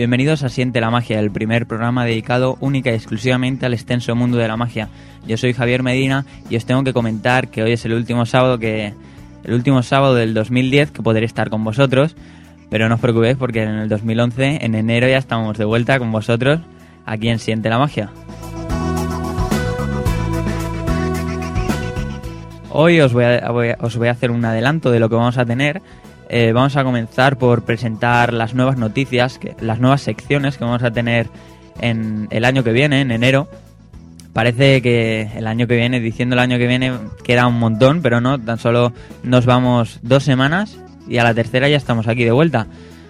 Bienvenidos a Siente la Magia, el primer programa dedicado única y exclusivamente al extenso mundo de la magia. Yo soy Javier Medina y os tengo que comentar que hoy es el último sábado que el último sábado del 2010 que podré estar con vosotros, pero no os preocupéis porque en el 2011, en enero ya estamos de vuelta con vosotros aquí en Siente la Magia. Hoy os voy a, os voy a hacer un adelanto de lo que vamos a tener eh, vamos a comenzar por presentar las nuevas noticias, que, las nuevas secciones que vamos a tener en el año que viene, en enero. Parece que el año que viene, diciendo el año que viene, queda un montón, pero no, tan solo nos vamos dos semanas y a la tercera ya estamos aquí de vuelta.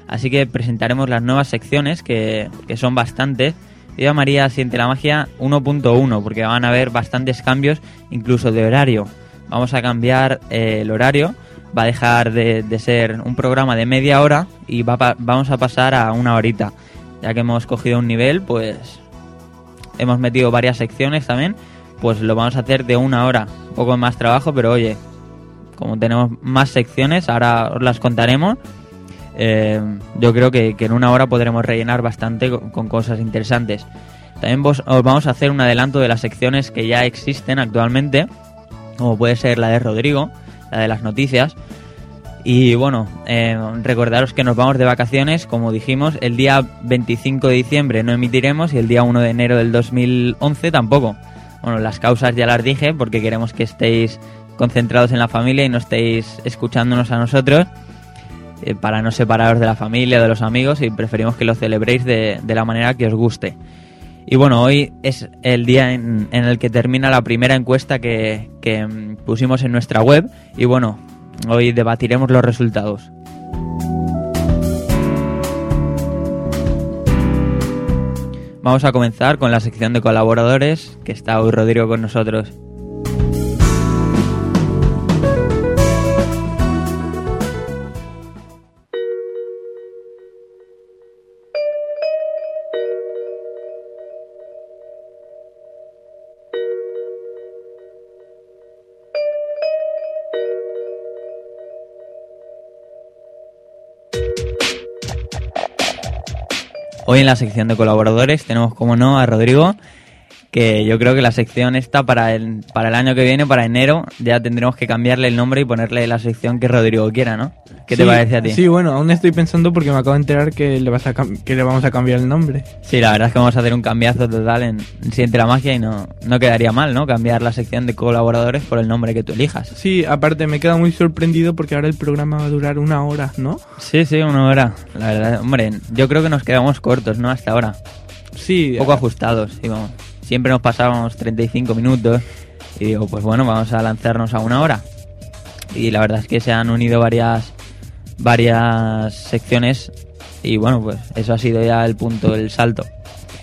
Así que presentaremos las nuevas secciones, que, que son bastantes. Yo llamaría Siente la Magia 1.1, porque van a haber bastantes cambios, incluso de horario. Vamos a cambiar eh, el horario va a dejar de, ser un programa de media hora y va vamos a pasar a una horita. Ya que hemos cogido un nivel, pues hemos metido varias secciones también, pues lo vamos a hacer de una hora. Un poco más trabajo, pero oye, como tenemos más secciones, ahora os las contaremos. Eh, yo creo que, en una hora podremos rellenar bastante con, cosas interesantes. También os vamos a hacer un adelanto de las secciones que ya existen actualmente, como puede ser la de Rodrigo, la de las noticias. Y bueno, eh, recordaros que nos vamos de vacaciones, como dijimos, el día 25 de diciembre no emitiremos y el día 1 de enero del 2011 tampoco. Bueno, las causas ya las dije porque queremos que estéis concentrados en la familia y no estéis escuchándonos a nosotros eh, para no separaros de la familia, de los amigos y preferimos que lo celebréis de, de la manera que os guste. Y bueno, hoy es el día en, el que termina la primera encuesta que, mm, pusimos en nuestra web y bueno, hoy debatiremos los resultados. Vamos a comenzar con la sección de colaboradores, que está hoy Rodrigo con nosotros. Hoy en la sección de colaboradores tenemos, como no, a Rodrigo, que yo creo que la sección está para el, para el año que viene, para enero, ya tendremos que cambiarle el nombre y ponerle la sección que Rodrigo quiera, ¿no? ¿Qué te parece a ti? Sí, bueno, aún estoy pensando porque me acabo de enterar que le, vas a que le vamos a cambiar el nombre. Sí, la verdad es que vamos a hacer un cambiazo total en, Siente la Magia y no, no quedaría mal, ¿no? Cambiar la sección de colaboradores por el nombre que tú elijas. Sí, aparte me queda muy sorprendido porque ahora el programa va a durar una hora, ¿no? Sí, sí, una hora. La verdad, hombre, yo creo que nos quedamos cortos, ¿no? Hasta ahora. Sí. Un poco ajustados, sí, vamos. Siempre nos pasábamos 35 minutos y digo, pues bueno, vamos a lanzarnos a una hora. Y la verdad es que se han unido varias varias secciones y bueno, pues eso ha sido ya el punto, el salto.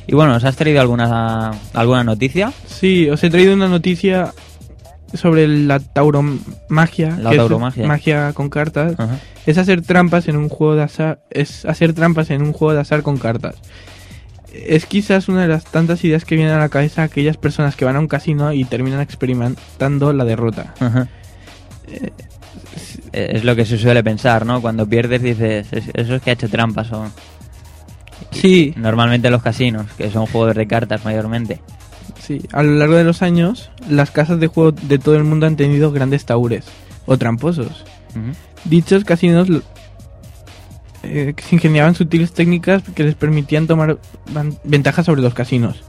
Y bueno, ¿os has traído alguna, alguna noticia? Sí, os he traído una noticia sobre la tauromagia. La tauromagia. magia con cartas. Es hacer trampas en un juego de azar. Es hacer trampas en un juego de azar con cartas. Es quizás una de las tantas ideas que vienen a la cabeza a aquellas personas que van a un casino y terminan experimentando la derrota. Eh, es lo que se suele pensar, ¿no? Cuando pierdes dices, eso es que ha hecho trampas o... Sí. Normalmente los casinos, que son juegos de cartas mayormente. Sí, a lo largo de los años, las casas de juego de todo el mundo han tenido grandes taures o tramposos. Dichos casinos eh, se ingeniaban sutiles técnicas que les permitían tomar ventajas sobre los casinos.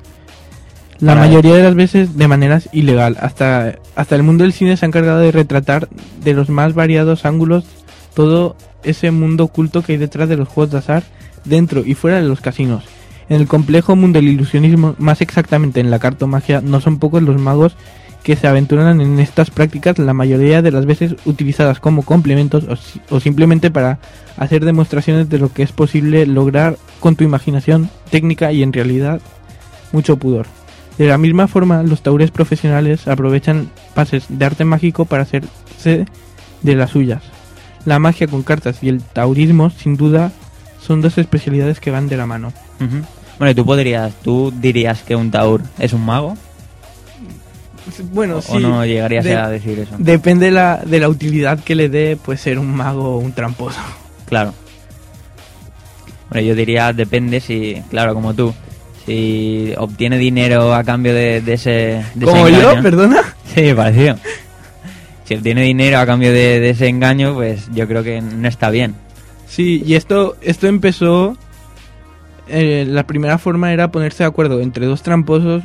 La mayoría de las veces de maneras ilegal. Hasta, hasta el mundo del cine se ha encargado de retratar de los más variados ángulos todo ese mundo oculto que hay detrás de los juegos de azar, dentro y fuera de los casinos. En el complejo mundo del ilusionismo, más exactamente en la cartomagia, no son pocos los magos que se aventuran en estas prácticas, la mayoría de las veces utilizadas como complementos o, simplemente para hacer demostraciones de lo que es posible lograr con tu imaginación, técnica y en realidad mucho pudor. De la misma forma, los taures profesionales aprovechan pases de arte mágico para hacerse de las suyas. La magia con cartas y el taurismo, sin duda, son dos especialidades que van de la mano. Bueno, ¿tú podrías, tú dirías que un taur es un mago? Bueno, ¿O, sí. o no llegarías a decir eso? Depende de la, de la utilidad que le dé, pues ser un mago o un tramposo. Claro. Bueno, yo diría, depende si, claro, como tú, si obtiene dinero a cambio de, de ese, de ¿Como ese yo? ¿Perdona? Sí, parecido. Si obtiene dinero a cambio de, de ese engaño, pues yo creo que no está bien. Sí, y esto, esto empezó... eh, la primera forma era ponerse de acuerdo entre dos tramposos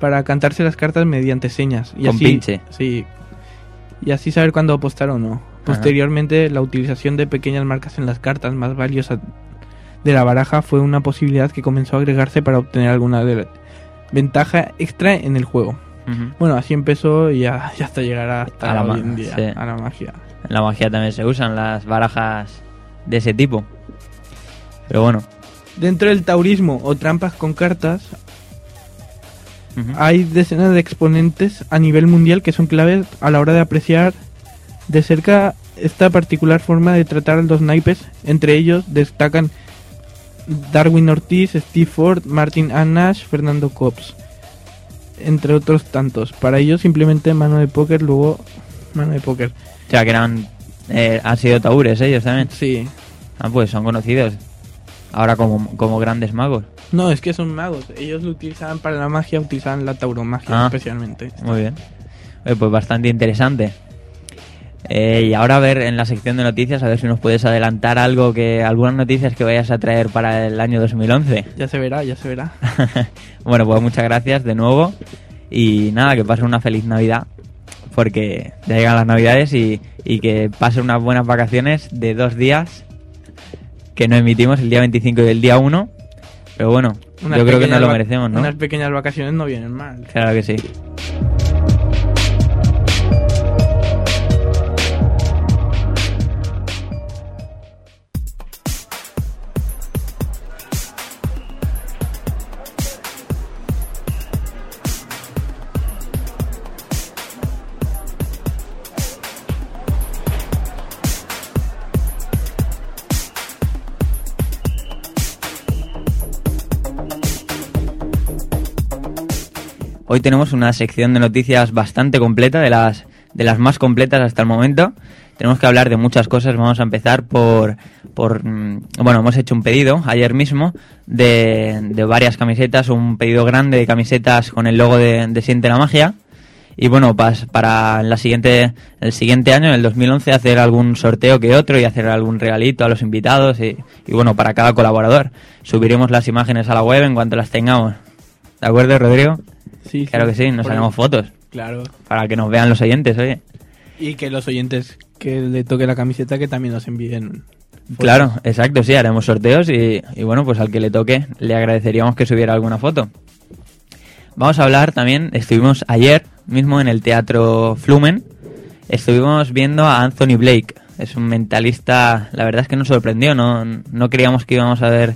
para cantarse las cartas mediante señas. Y Con así, pinche. Sí. Y así saber cuándo apostar o no. Posteriormente, la utilización de pequeñas marcas en las cartas más valiosas de la baraja fue una posibilidad que comenzó a agregarse para obtener alguna de- ventaja extra en el juego. Bueno, así empezó y ya, ya hasta llegar hasta A la hoy en día, sí. a la magia. En la magia también se usan las barajas de ese tipo. Pero bueno. Dentro del taurismo o trampas con cartas, Hay decenas de exponentes a nivel mundial que son claves a la hora de apreciar de cerca esta particular forma de tratar a los naipes. Entre ellos destacan Darwin Ortiz, Steve Ford, Martin Anash, Fernando Cops, entre otros tantos. Para ellos simplemente mano de póker, luego mano de póker. O sea, que eran... eh, han sido taures ellos también. Sí. Ah, pues son conocidos. Ahora como, como grandes magos. No, es que son magos. Ellos lo utilizaban para la magia, utilizaban la tauromagia Ah. especialmente. Muy bien. Oye, pues bastante interesante. Eh, y ahora a ver en la sección de noticias, a ver si nos puedes adelantar algo que algunas noticias que vayas a traer para el año 2011. Ya se verá, ya se verá. bueno, pues muchas gracias de nuevo y nada, que pasen una feliz Navidad porque ya llegan las Navidades y, y que pasen unas buenas vacaciones de dos días que no emitimos el día 25 y el día 1. Pero bueno, Unas yo creo que nos lo merecemos, ¿no? Unas pequeñas vacaciones no vienen mal. Claro que sí. Hoy tenemos una sección de noticias bastante completa, de las, de las más completas hasta el momento. Tenemos que hablar de muchas cosas. Vamos a empezar por, por mm, bueno, hemos hecho un pedido ayer mismo de, de varias camisetas, un pedido grande de camisetas con el logo de, de Siente la Magia. Y bueno, para la siguiente, el siguiente año, en el 2011, hacer algún sorteo que otro y hacer algún regalito a los invitados y, y bueno, para cada colaborador. Subiremos las imágenes a la web en cuanto las tengamos. ¿De acuerdo, Rodrigo? Sí, Claro que sí, nos Por- haremos fotos Claro. para que nos vean los oyentes, oye. Y que los oyentes que le toque la camiseta que también nos envíen. fotos. Claro, exacto, sí, haremos sorteos y, y bueno, pues al que le toque le agradeceríamos que subiera alguna foto. Vamos a hablar también, estuvimos ayer mismo en el Teatro Flumen, estuvimos viendo a Anthony Blake, es un mentalista, la verdad es que nos sorprendió, no, no creíamos que íbamos a ver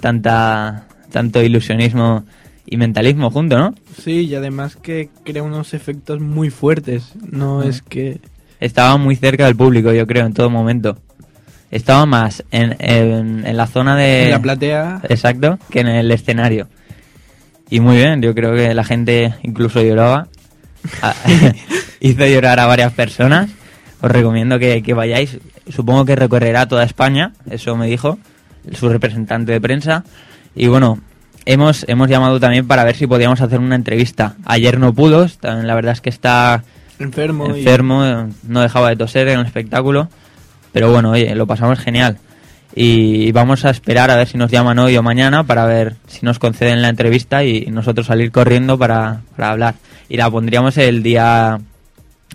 tanta, tanto ilusionismo y mentalismo junto, ¿no? Sí, y además que crea unos efectos muy fuertes. No es que. Estaba muy cerca del público, yo creo, en todo momento. Estaba más en, en, en la zona de... en la platea. Exacto, que en el escenario. Y muy bien, yo creo que la gente incluso lloraba. Ah, Hizo llorar a varias personas. Os recomiendo que, que vayáis. Supongo que recorrerá toda España, eso me dijo su representante de prensa. Y bueno, hemos, hemos llamado también para ver si podíamos hacer una entrevista. Ayer no pudo, la verdad es que está Enfermo. enfermo, no dejaba de toser en el espectáculo. Pero bueno, oye, lo pasamos genial. Y vamos a esperar a ver si nos llaman hoy o mañana para ver si nos conceden la entrevista y nosotros salir corriendo para, para hablar. Y la pondríamos el día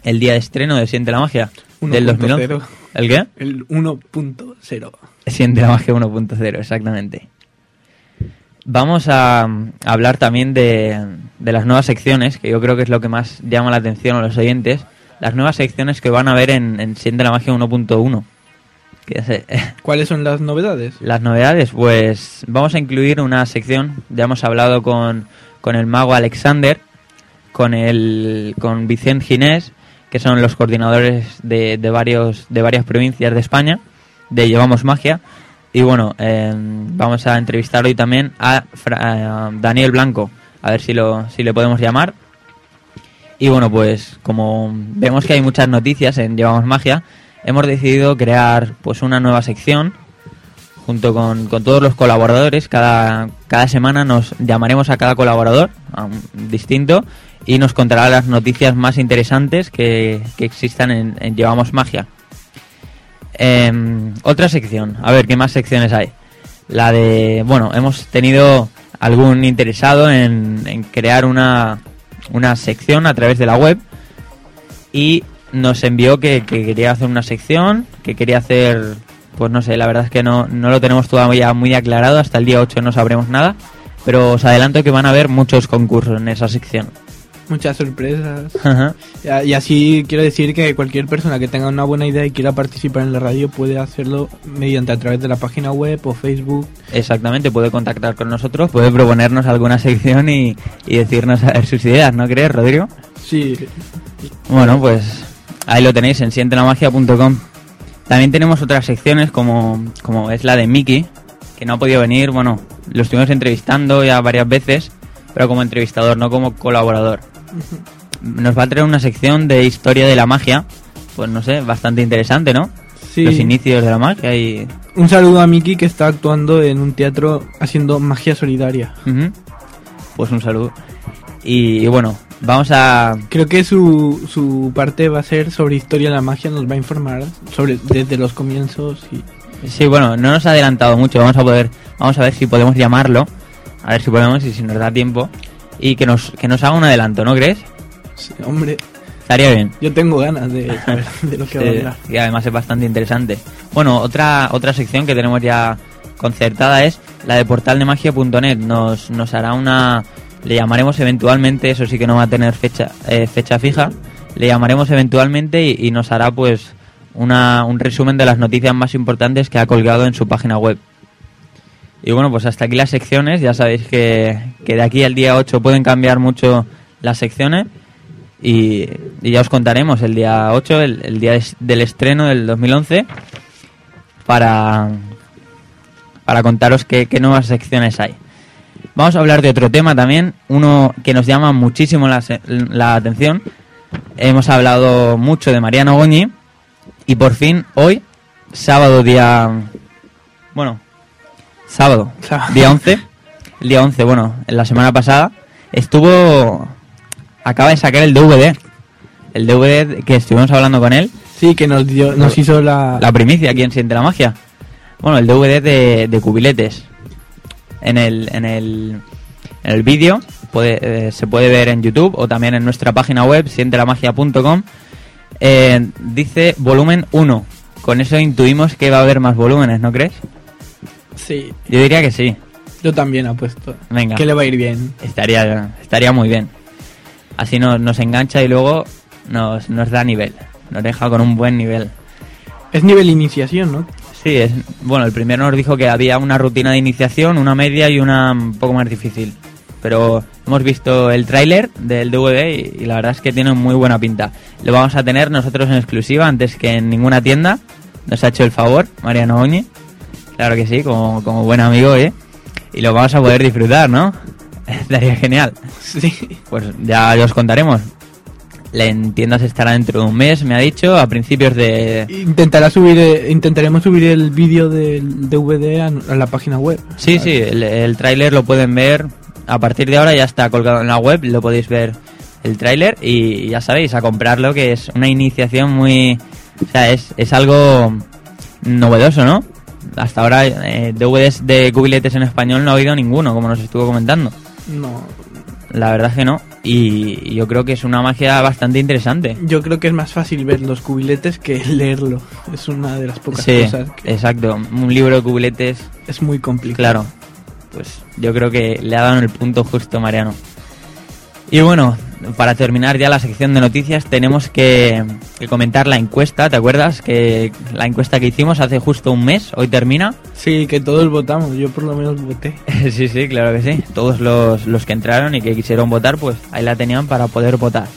el día de estreno de Siente la Magia del 2011. 1.0. ¿El qué? El 1.0. Siente la magia 1.0, exactamente. Vamos a, a hablar también de, de las nuevas secciones, que yo creo que es lo que más llama la atención a los oyentes. Las nuevas secciones que van a ver en, en Siente la magia 1.1. Que se- ¿Cuáles son las novedades? Las novedades, pues vamos a incluir una sección, ya hemos hablado con, con el mago Alexander, con el con Vicente Ginés, que son los coordinadores de, de varios de varias provincias de España, de Llevamos Magia, y bueno, eh, vamos a entrevistar hoy también a, Fra- a Daniel Blanco, a ver si lo si le podemos llamar. Y bueno, pues como vemos que hay muchas noticias en Llevamos Magia, hemos decidido crear pues una nueva sección junto con, con todos los colaboradores. Cada, cada semana nos llamaremos a cada colaborador a un distinto y nos contará las noticias más interesantes que, que existan en, en Llevamos Magia. Em, otra sección, a ver qué más secciones hay. La de, bueno, hemos tenido algún interesado en, crear una, una sección a través de la web y nos envió que, que quería hacer una sección, que quería hacer, pues no sé, la verdad es que no, no lo tenemos todavía muy aclarado, hasta el día 8 no sabremos nada, pero os adelanto que van a haber muchos concursos en esa sección. Muchas sorpresas. Ajá. Y así quiero decir que cualquier persona que tenga una buena idea y quiera participar en la radio puede hacerlo mediante a través de la página web o Facebook. Exactamente, puede contactar con nosotros, puede proponernos alguna sección y, y decirnos a ver sus ideas, ¿no crees, Rodrigo? Sí, Bueno, pues ahí lo tenéis en sientelamagia.com. También tenemos otras secciones como, como es la de Mickey, que no ha podido venir. Bueno, lo estuvimos entrevistando ya varias veces, pero como entrevistador, no como colaborador. Nos va a traer una sección de historia de la magia, pues no sé, bastante interesante, ¿no? sí. Los inicios de la magia y... Un saludo a Miki que está actuando en un teatro haciendo magia solidaria. Pues un saludo. Y, y bueno, vamos a... Creo que su, su parte va a ser sobre historia de la magia, nos va a informar sobre desde los comienzos y Sí, bueno, no nos ha adelantado mucho. Vamos a poder, vamos a ver si podemos llamarlo, a ver si podemos y si nos da tiempo y que nos que nos haga un adelanto, ¿no crees? sí, hombre, Estaría bien. yo tengo ganas de saber de lo que va a hablar. y además es bastante interesante. Bueno, otra otra sección que tenemos ya concertada es la de portaldemagia.net. Nos nos hará una le llamaremos eventualmente, eso sí que no va a tener fecha eh, fecha fija. Le llamaremos eventualmente y, y nos hará pues una, un resumen de las noticias más importantes que ha colgado en su página web. Y bueno, pues hasta aquí las secciones. Ya sabéis que, que de aquí al día 8 pueden cambiar mucho las secciones. Y, ya os contaremos el día 8, el, día del estreno del 2011, para, para contaros qué, nuevas secciones hay. Vamos a hablar de otro tema también, uno que nos llama muchísimo la, la atención. Hemos hablado mucho de Mariano Goñi y por fin hoy, sábado día... Bueno, sábado, Sábado. día 11, el día 11, bueno, en la semana pasada, estuvo... Acaba de sacar el DVD. El DVD que estuvimos hablando con él, Sí, que nos dio, nos hizo la, la primicia, ¿quién siente la magia? Bueno, el DVD de, de cubiletes. En el, en el, en el vídeo puede, eh, se puede ver en YouTube o también en nuestra página web, sientelamagia.com. Eh, dice volumen 1. Con eso intuimos que va a haber más volúmenes, ¿no crees? Sí, Yo diría que sí. yo también apuesto. Venga. Que le va a ir bien. Estaría, estaría muy bien. Así nos, nos engancha y luego nos, nos da nivel. Nos deja con un buen nivel. Es nivel iniciación, ¿no? Sí, es, bueno, el primero nos dijo que había una rutina de iniciación, una media y una un poco más difícil. Pero hemos visto el tráiler del DVD y, y la verdad es que tiene muy buena pinta. Lo vamos a tener nosotros en exclusiva antes que en ninguna tienda. Nos ha hecho el favor, Mariano Oñi. Claro que sí, como, como buen amigo, ¿eh? Y lo vamos a poder disfrutar, ¿no? Estaría genial. Sí. Pues ya, os contaremos. La en tiendas estará dentro de un mes, me ha dicho, a principios de... Intentará subir, eh, intentaremos subir el vídeo del DVD a, a la página web. Sí, sí, el, el tráiler lo pueden ver. A partir de ahora ya está colgado en la web, lo podéis ver el tráiler y ya sabéis, a comprarlo, que es una iniciación muy... O sea, es, es algo novedoso, ¿no? Hasta ahora eh, DVDs de cubiletes en español no ha habido ninguno, como nos estuvo comentando. No. La verdad es que no. y yo creo que es una magia bastante interesante. Yo creo que es más fácil ver los cubiletes que leerlo. Es una de las pocas Sí, cosas que exacto. Un libro de cubiletes, es muy complicado. claro. Pues yo creo que le ha dado en el punto justo Mariano. Y bueno, para terminar ya la sección de noticias tenemos que, que comentar la encuesta, ¿te acuerdas? Que la encuesta que hicimos hace justo un mes, hoy termina. Sí, que todos votamos. Yo por lo menos voté. sí, sí, claro que sí. Todos los, los que entraron y que quisieron votar, pues ahí la tenían para poder votar.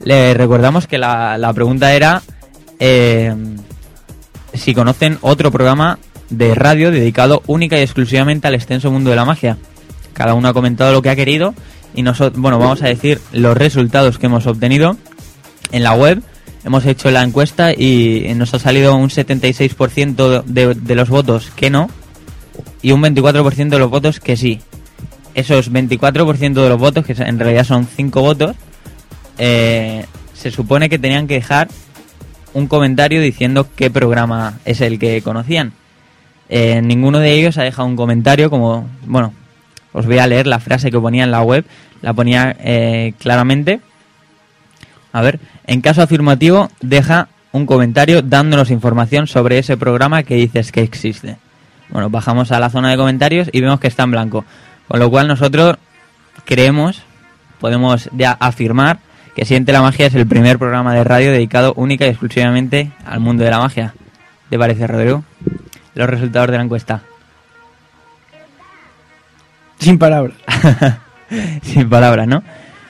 Le recordamos que la, la pregunta era eh, si conocen otro programa de radio dedicado única y exclusivamente al extenso mundo de la magia. Cada uno ha comentado lo que ha querido y nosotros, bueno, vamos a decir los resultados que hemos obtenido en la web. Hemos hecho la encuesta y nos ha salido un 76% de, de los votos que no y un 24% de los votos que sí. Esos 24% de los votos, que en realidad son 5 votos, eh, se supone que tenían que dejar un comentario diciendo qué programa es el que conocían. Eh, ninguno de ellos ha dejado un comentario como, bueno, os voy a leer la frase que ponía en la web, la ponía eh, claramente. A ver, en caso afirmativo, deja un comentario dándonos información sobre ese programa que dices que existe. Bueno, bajamos a la zona de comentarios y vemos que está en blanco. Con lo cual nosotros creemos, podemos ya afirmar que Siente la Magia es el primer programa de radio dedicado única y exclusivamente al mundo de la magia. ¿Te parece, Rodrigo? Los resultados de la encuesta. Sin palabras. Sin palabras, ¿no?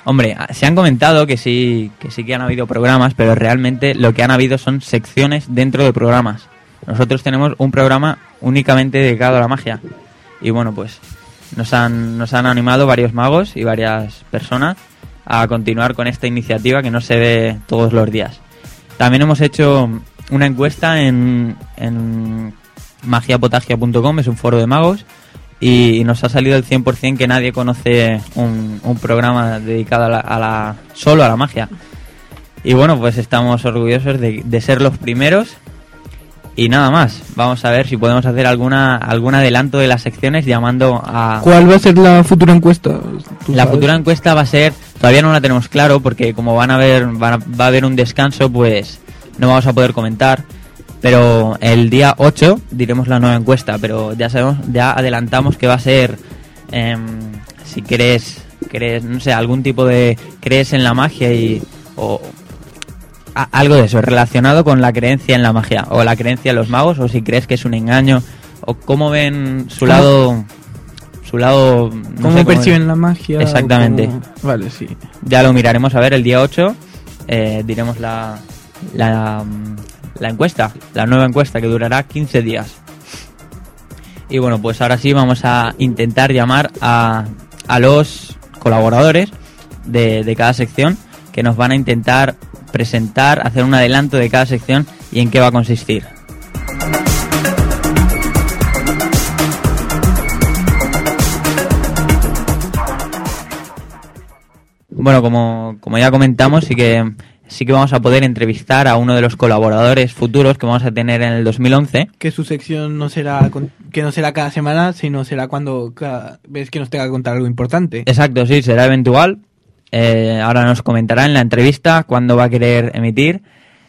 Hombre, se han comentado que sí, que sí que han habido programas, pero realmente lo que han habido son secciones dentro de programas. Nosotros tenemos un programa únicamente dedicado a la magia. Y bueno, pues nos han, nos han animado varios magos y varias personas a continuar con esta iniciativa que no se ve todos los días. También hemos hecho una encuesta en, en magiapotagia.com, es un foro de magos, y nos ha salido el 100% que nadie conoce un, un programa dedicado a la, a la- solo a la magia. Y bueno, pues estamos orgullosos de, de ser los primeros. Y nada más, vamos a ver si podemos hacer alguna algún adelanto de las secciones llamando a... ¿Cuál va a ser la futura encuesta? ¿Tú La sabes? futura encuesta va a ser, todavía no la tenemos claro porque como van a haber, van a- va a haber un descanso, pues no vamos a poder comentar. Pero el día 8 diremos la nueva encuesta, pero ya sabemos, ya adelantamos que va a ser, em, si crees, crees, no sé, algún tipo de, crees en la magia y, o a- algo de eso, relacionado con la creencia en la magia, o la creencia en los magos, o si crees que es un engaño, o cómo ven su ¿Cómo- lado, su lado, no ¿Cómo sé, perciben la magia? Exactamente. cómo- Vale, sí. ya lo miraremos a ver el día 8. eh, diremos la, la, la encuesta, la nueva encuesta que durará 15 días. Y bueno, pues ahora sí vamos a intentar llamar a, a los colaboradores de, de cada sección que nos van a intentar presentar, hacer un adelanto de cada sección y en qué va a consistir. Bueno, como, como ya comentamos, sí que, sí que vamos a poder entrevistar a uno de los colaboradores futuros que vamos a tener en el 2011. Que su sección no será que no será cada semana, sino será cuando cada vez que nos tenga que contar algo importante. Exacto, sí, será eventual. Eh, ahora nos comentará en la entrevista cuándo va a querer emitir.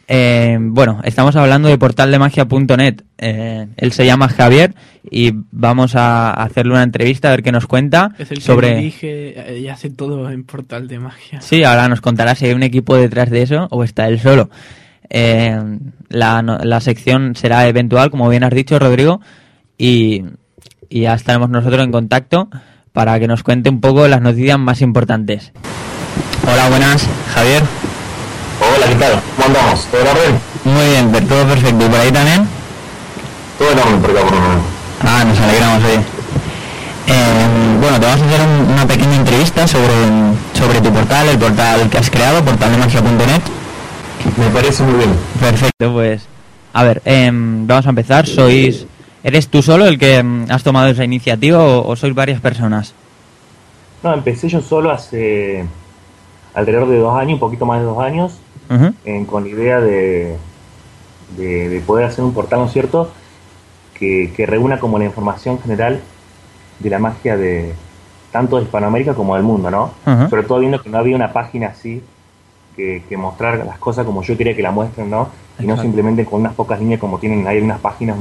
Eh, bueno, estamos hablando de portaldemagia.net. Eh, él se llama Javier y vamos a hacerle una entrevista a ver qué nos cuenta Es el que sobre... dirige eh, y hace todo en Portal de Magia. Sí, ahora nos contará si hay un equipo detrás de eso o está él solo. Eh, la, la sección será eventual, como bien has dicho, Rodrigo, y, y ya estaremos nosotros en contacto para que nos cuente un poco las noticias más importantes. Hola, buenas, Javier. Hola, ¿qué tal? ¿Cómo andamos? ¿Todo en orden? Muy bien, todo perfecto. ¿Y por ahí también? Todo en orden por acá por lo menos. Ah, nos alegramos, oye. Eh, bueno, te vamos a hacer un- una pequeña entrevista sobre, sobre tu portal, el portal que has creado, portaldemagia.net. Me parece muy bien. Perfecto, pues. A ver, em, vamos a empezar. ¿Sois. ¿Eres tú solo el que em, has tomado esa iniciativa o, o sois varias personas? No, empecé yo solo hace alrededor de dos años, un poquito más de dos años, En- con la idea de, de, de poder hacer un portal, ¿no es cierto?, que, que reúna como la información general de la magia de, tanto de Hispanoamérica como del mundo, ¿no? Sobre todo viendo que no había una página así que, que mostrar las cosas como yo quería que la muestren, ¿no? Y no simplemente con unas pocas líneas como tienen ahí unas páginas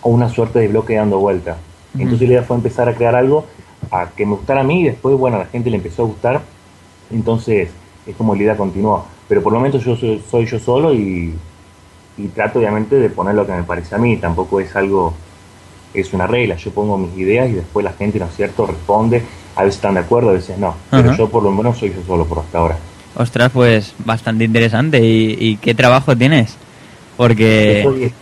o una suerte de bloque dando vuelta. Entonces la idea fue empezar a crear algo a que me gustara a mí y después, bueno, a la gente le empezó a gustar. Entonces es como la idea continuó. Pero por el momento yo soy, yo solo y, y, trato obviamente de poner lo que me parece a mí. Tampoco es algo, es una regla. Yo pongo mis ideas y después la gente, ¿no es cierto?, responde. A veces están de acuerdo, a veces no. Pero yo por lo menos soy yo solo por hasta ahora. Ostras, pues bastante interesante. ¿Y, qué trabajo tienes? Porque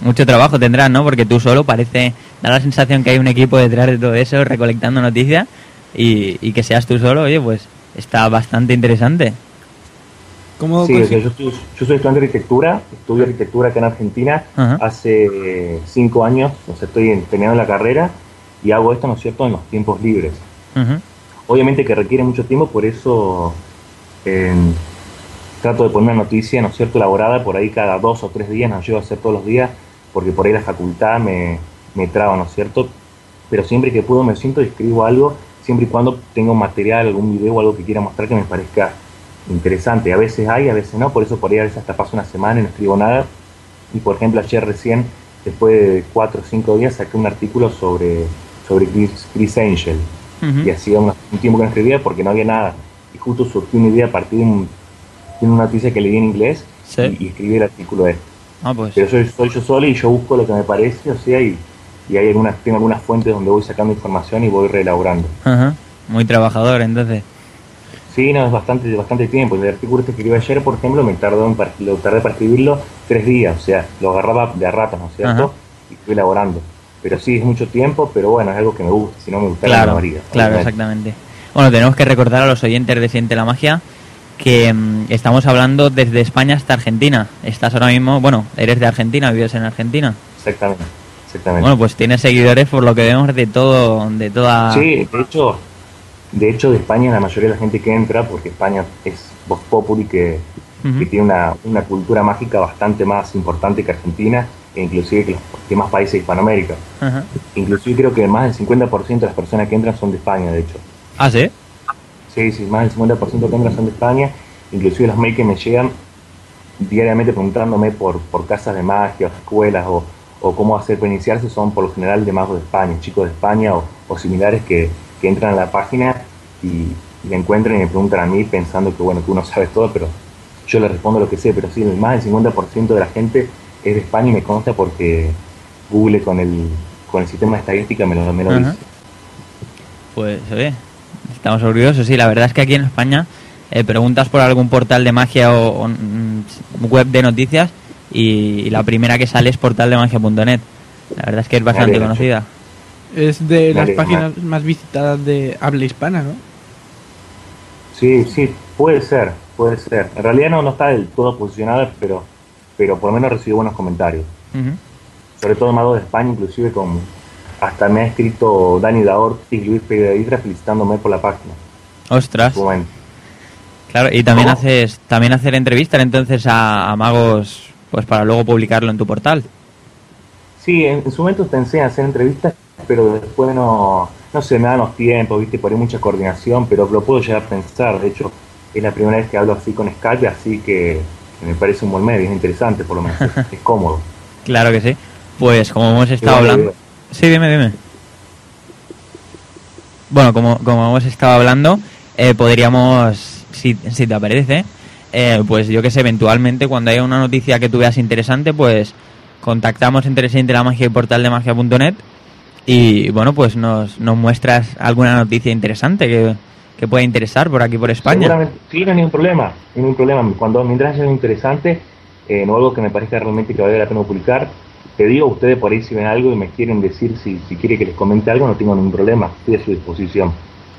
mucho trabajo tendrás, ¿no? Porque tú solo parece, da la sensación que hay un equipo detrás de todo eso recolectando noticias y, y que seas tú solo, oye, pues está bastante interesante. ¿Cómo sí, yo, soy, yo, soy, estudiante de arquitectura, estudio arquitectura acá en Argentina hace cinco años, o sea, estoy terminando la carrera y hago esto, ¿no es cierto?, en los tiempos libres. Obviamente que requiere mucho tiempo, por eso trato de poner una noticia, ¿no es cierto?, elaborada por ahí cada dos o tres días, no llevo a hacer todos los días, porque por ahí la facultad me, me traba, ¿no es cierto? Pero siempre que puedo me siento y escribo algo, siempre y cuando tengo material, algún video o algo que quiera mostrar que me parezca interesante. A veces hay, a veces no, por eso por ahí a veces hasta paso una semana y no escribo nada. Y por ejemplo ayer recién, después de cuatro o cinco días, saqué un artículo sobre, sobre Chris, Angel. Y hacía un, tiempo que no escribía porque no había nada. Y justo surgió una idea a partir de, una noticia que leí en inglés y, escribí el artículo de ah, pues. Pero soy, soy yo solo y yo busco lo que me parece, o sea, y, y hay algunas, tengo algunas fuentes donde voy sacando información y voy reelaborando. Muy trabajador, entonces. Sí, no, es bastante, bastante tiempo. El artículo que escribí ayer, por ejemplo, me tardó en, lo tardé para escribirlo tres días, o sea, lo agarraba de a rato, ¿no es cierto? Y fui elaborando. Pero sí, es mucho tiempo, pero bueno, es algo que me gusta, si no me gustaría claro, no Claro, exactamente. Bueno, tenemos que recordar a los oyentes de Siente la Magia que mm, estamos hablando desde España hasta Argentina. Estás ahora mismo, bueno, eres de Argentina, vives en Argentina. Exactamente. Bueno, pues tiene seguidores por lo que vemos de todo, de toda... Sí, de hecho, de hecho de España la mayoría de la gente que entra, porque España es voz populi que, tiene una, una, cultura mágica bastante más importante que Argentina, e inclusive que los demás países de Hispanoamérica. Inclusive creo que más del 50% de las personas que entran son de España, de hecho. ¿Ah, sí? Sí, sí, más del 50% que entran son de España, inclusive los mails que me llegan diariamente preguntándome por, por casas de magia, o escuelas o o cómo hacer para iniciarse son por lo general de magos de España, chicos de España o, similares que, entran a la página y, y, encuentran y me preguntan a mí pensando que bueno, tú no sabes todo, pero yo les respondo lo que sé, pero sí, más del 50% de la gente es de España y me consta porque Google con el, con el sistema de estadística me lo, me lo dice. Pues se ve, estamos orgullosos, sí, la verdad es que aquí en España eh, preguntas por algún portal de magia o, mm, web de noticias y, la primera que sale es portaldemagia.net. La verdad es que es bastante conocida. Es de las páginas más visitadas de habla hispana, ¿no? Sí, sí, puede ser, puede ser. En realidad no, no está del todo posicionada, pero, pero por lo menos recibido buenos comentarios. Sobre todo Amado de España, inclusive con hasta me ha escrito Dani Daorti y Luis Pedro felicitándome por la página. Ostras. Claro, y también haces también hacer entrevistas entonces a, a magos pues para luego publicarlo en tu portal. Sí, en, su momento pensé en hacer entrevistas, pero después no, no sé, me dan los tiempos, viste, por ahí mucha coordinación, pero lo puedo llegar a pensar. De hecho, es la primera vez que hablo así con Skype, así que me parece un buen medio, es interesante por lo menos, es cómodo. Claro que sí. Pues como hemos estado hablando... Sí, dime, dime. Bueno, como, como hemos estado hablando, eh, podríamos, si, si te aparece, eh, pues yo que sé, eventualmente cuando haya una noticia que tú veas interesante, pues contactamos entre Siente la Magia y portal de magia.net y bueno, pues nos, nos muestras alguna noticia interesante que, que pueda interesar por aquí por España. Sí, no hay ningún problema, ningún problema. Cuando mientras algo interesante, eh, no algo que me parezca realmente que vale la pena publicar, te digo, ustedes por ahí si ven algo y me quieren decir si, si quiere que les comente algo, no tengo ningún problema, estoy a su disposición.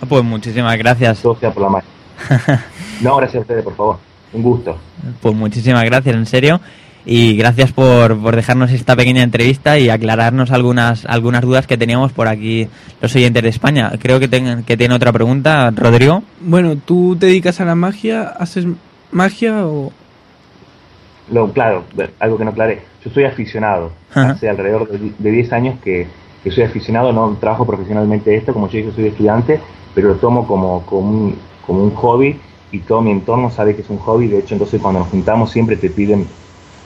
Pues muchísimas gracias. Todo sea por la magia. no, gracias a ustedes, por favor. Un gusto. Pues muchísimas gracias, en serio. Y gracias por, por dejarnos esta pequeña entrevista y aclararnos algunas, algunas dudas que teníamos por aquí los oyentes de España. Creo que, que tiene otra pregunta, Rodrigo. Bueno, ¿tú te dedicas a la magia? ¿Haces magia o...? Lo, claro, algo que no aclaré. Yo soy aficionado. Hace alrededor de 10 años que, que soy aficionado, no trabajo profesionalmente esto, como yo dije, soy estudiante, pero lo tomo como, como, un, como un hobby y todo mi entorno sabe que es un hobby. De hecho, entonces cuando nos juntamos siempre te piden,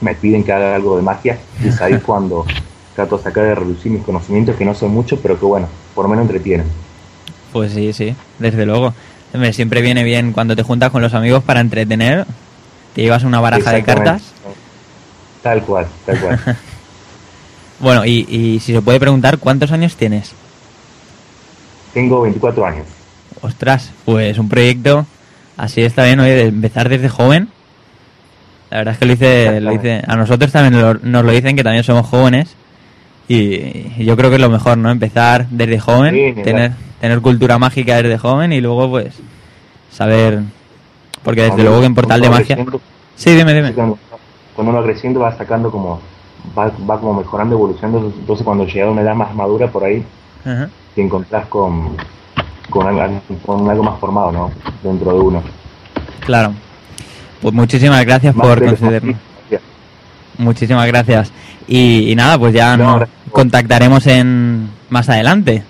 me piden que haga algo de magia y es ahí cuando trato de sacar de reducir mis conocimientos, que no son muchos, pero que bueno, por lo menos entretienen. Pues sí, sí, desde luego. siempre viene bien cuando te juntas con los amigos para entretener. Te llevas una baraja de cartas. Tal cual, tal cual. bueno, y, y si se puede preguntar, ¿cuántos años tienes? Tengo 24 años. Ostras, pues un proyecto así está bien, oye, de empezar desde joven. La verdad es que lo hice, lo hice a nosotros también nos lo dicen que también somos jóvenes y, yo creo que es lo mejor, ¿no? Empezar desde joven, tener tener cultura mágica desde joven y luego pues saber porque desde luego que en Portal de Magia Sí, dime, dime. Cuando, uno creciendo va sacando como va, va como mejorando, evolucionando, entonces cuando llega a una edad más madura por ahí te encontrás con con algo, más formado, ¿no? Dentro de uno. Claro. Pues muchísimas gracias por concedernos. Muchísimas gracias. Y, nada, pues ya nos contactaremos en más adelante.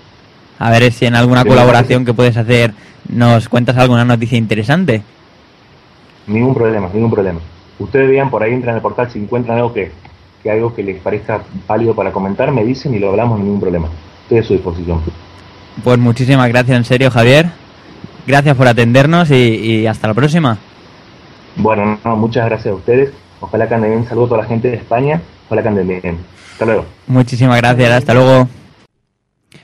A ver si en alguna colaboración que puedes hacer nos cuentas alguna noticia interesante. Ningún problema, ningún problema. Ustedes vean por ahí, entran al portal, si encuentran algo que, que algo que les parezca válido para comentar, me dicen y lo hablamos, ningún problema. Estoy a su disposición. Pues muchísimas gracias, en serio, Javier. Gracias por atendernos y, hasta la próxima. Bueno, muchas gracias a ustedes. Ojalá que anden bien. Saludos a toda la gente de España. Ojalá que anden bien. Hasta luego. Muchísimas gracias. Hasta luego.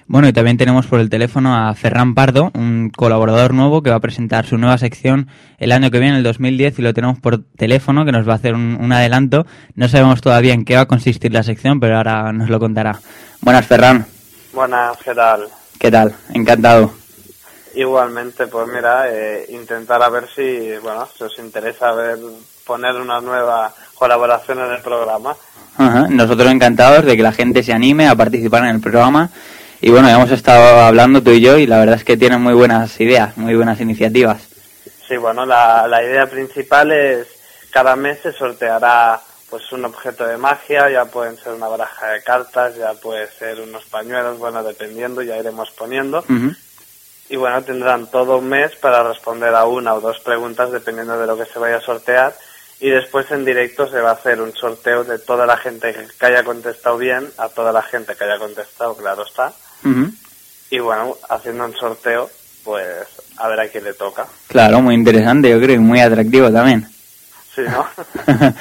Bueno, y también tenemos por el teléfono a Ferran Pardo, un colaborador nuevo que va a presentar su nueva sección el año que viene, el 2010, y lo tenemos por teléfono, que nos va a hacer un, un adelanto. No sabemos todavía en qué va a consistir la sección, pero ahora nos lo contará. Buenas, Ferran. Buenas, ¿qué tal? ¿Qué tal? Encantado. Igualmente, pues mira, eh, intentar a ver si, bueno, si os interesa ver poner una nueva colaboración en el programa. Nosotros encantados de que la gente se anime a participar en el programa. Y bueno, ya hemos estado hablando tú y yo y la verdad es que tienen muy buenas ideas, muy buenas iniciativas. Sí, bueno, la, la idea principal es cada mes se sorteará pues un objeto de magia, ya pueden ser una baraja de cartas, ya puede ser unos pañuelos, bueno, dependiendo, ya iremos poniendo. Y bueno, tendrán todo un mes para responder a una o dos preguntas dependiendo de lo que se vaya a sortear. Y después en directo se va a hacer un sorteo de toda la gente que haya contestado bien a toda la gente que haya contestado, claro está. Y bueno, haciendo un sorteo, pues a ver a quién le toca. Claro, muy interesante, yo creo, y muy atractivo también. Sí, ¿no?